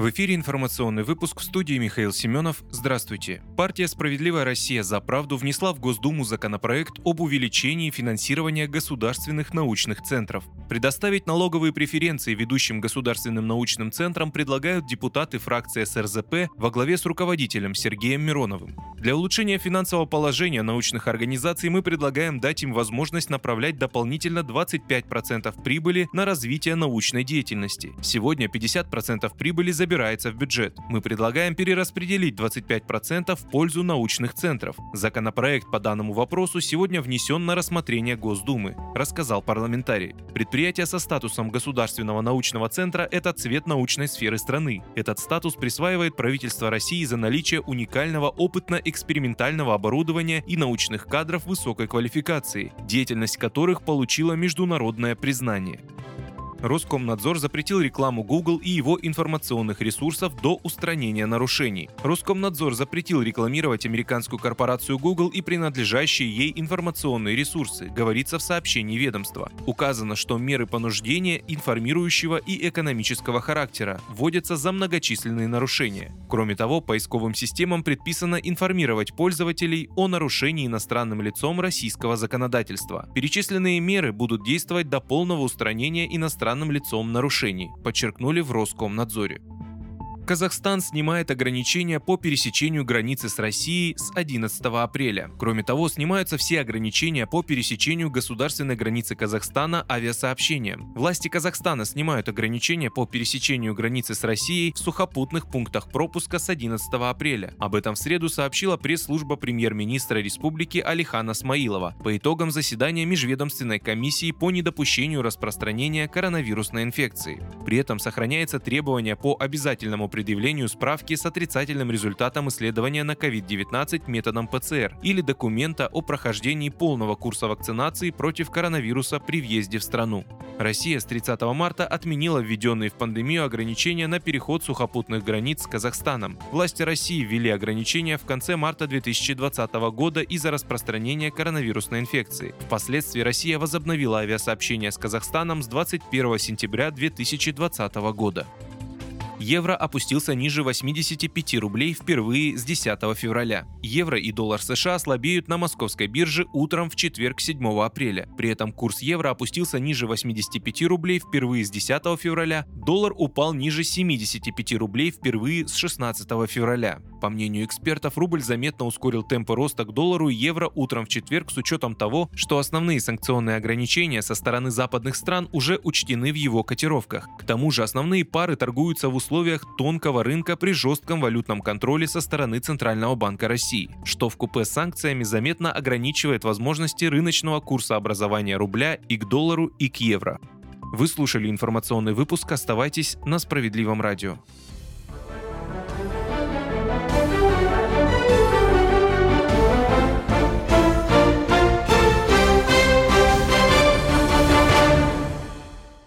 В эфире информационный выпуск в студии Михаил Семенов. Здравствуйте. Партия «Справедливая Россия за правду» внесла в Госдуму законопроект об увеличении финансирования государственных научных центров. Предоставить налоговые преференции ведущим государственным научным центрам предлагают депутаты фракции СРЗП во главе с руководителем Сергеем Мироновым. Для улучшения финансового положения научных организаций мы предлагаем дать им возможность направлять дополнительно 25% прибыли на развитие научной деятельности. Сегодня 50% прибыли забирается в бюджет. Мы предлагаем перераспределить 25% в пользу научных центров. Законопроект по данному вопросу сегодня внесен на рассмотрение Госдумы, рассказал парламентарий. Предприятие со статусом государственного научного центра – это цвет научной сферы страны. Этот статус присваивает правительство России за наличие уникального опытно-экспериментального оборудования и научных кадров высокой квалификации, деятельность которых получила международное признание. Роскомнадзор запретил рекламу Google и его информационных ресурсов до устранения нарушений. Роскомнадзор запретил рекламировать американскую корпорацию Google и принадлежащие ей информационные ресурсы, говорится в сообщении ведомства. Указано, что меры понуждения информирующего и экономического характера вводятся за многочисленные нарушения. Кроме того, поисковым системам предписано информировать пользователей о нарушении иностранным лицом российского законодательства. Перечисленные меры будут действовать до полного устранения иностранных иностранным лицом нарушений, подчеркнули в Роскомнадзоре. Казахстан снимает ограничения по пересечению границы с Россией с 11 апреля. Кроме того, снимаются все ограничения по пересечению государственной границы Казахстана авиасообщением. Власти Казахстана снимают ограничения по пересечению границы с Россией в сухопутных пунктах пропуска с 11 апреля. Об этом в среду сообщила пресс-служба премьер-министра республики Алихана Смаилова по итогам заседания Межведомственной комиссии по недопущению распространения коронавирусной инфекции. При этом сохраняется требование по обязательному предъявлению справки с отрицательным результатом исследования на COVID-19 методом ПЦР или документа о прохождении полного курса вакцинации против коронавируса при въезде в страну. Россия с 30 марта отменила введенные в пандемию ограничения на переход сухопутных границ с Казахстаном. Власти России ввели ограничения в конце марта 2020 года из-за распространения коронавирусной инфекции. Впоследствии Россия возобновила авиасообщение с Казахстаном с 21 сентября 2020 года евро опустился ниже 85 рублей впервые с 10 февраля. Евро и доллар США слабеют на московской бирже утром в четверг 7 апреля. При этом курс евро опустился ниже 85 рублей впервые с 10 февраля, доллар упал ниже 75 рублей впервые с 16 февраля. По мнению экспертов, рубль заметно ускорил темпы роста к доллару и евро утром в четверг с учетом того, что основные санкционные ограничения со стороны западных стран уже учтены в его котировках. К тому же основные пары торгуются в условиях условиях тонкого рынка при жестком валютном контроле со стороны Центрального банка России, что в купе с санкциями заметно ограничивает возможности рыночного курса образования рубля и к доллару, и к евро. Вы слушали информационный выпуск, оставайтесь на Справедливом радио.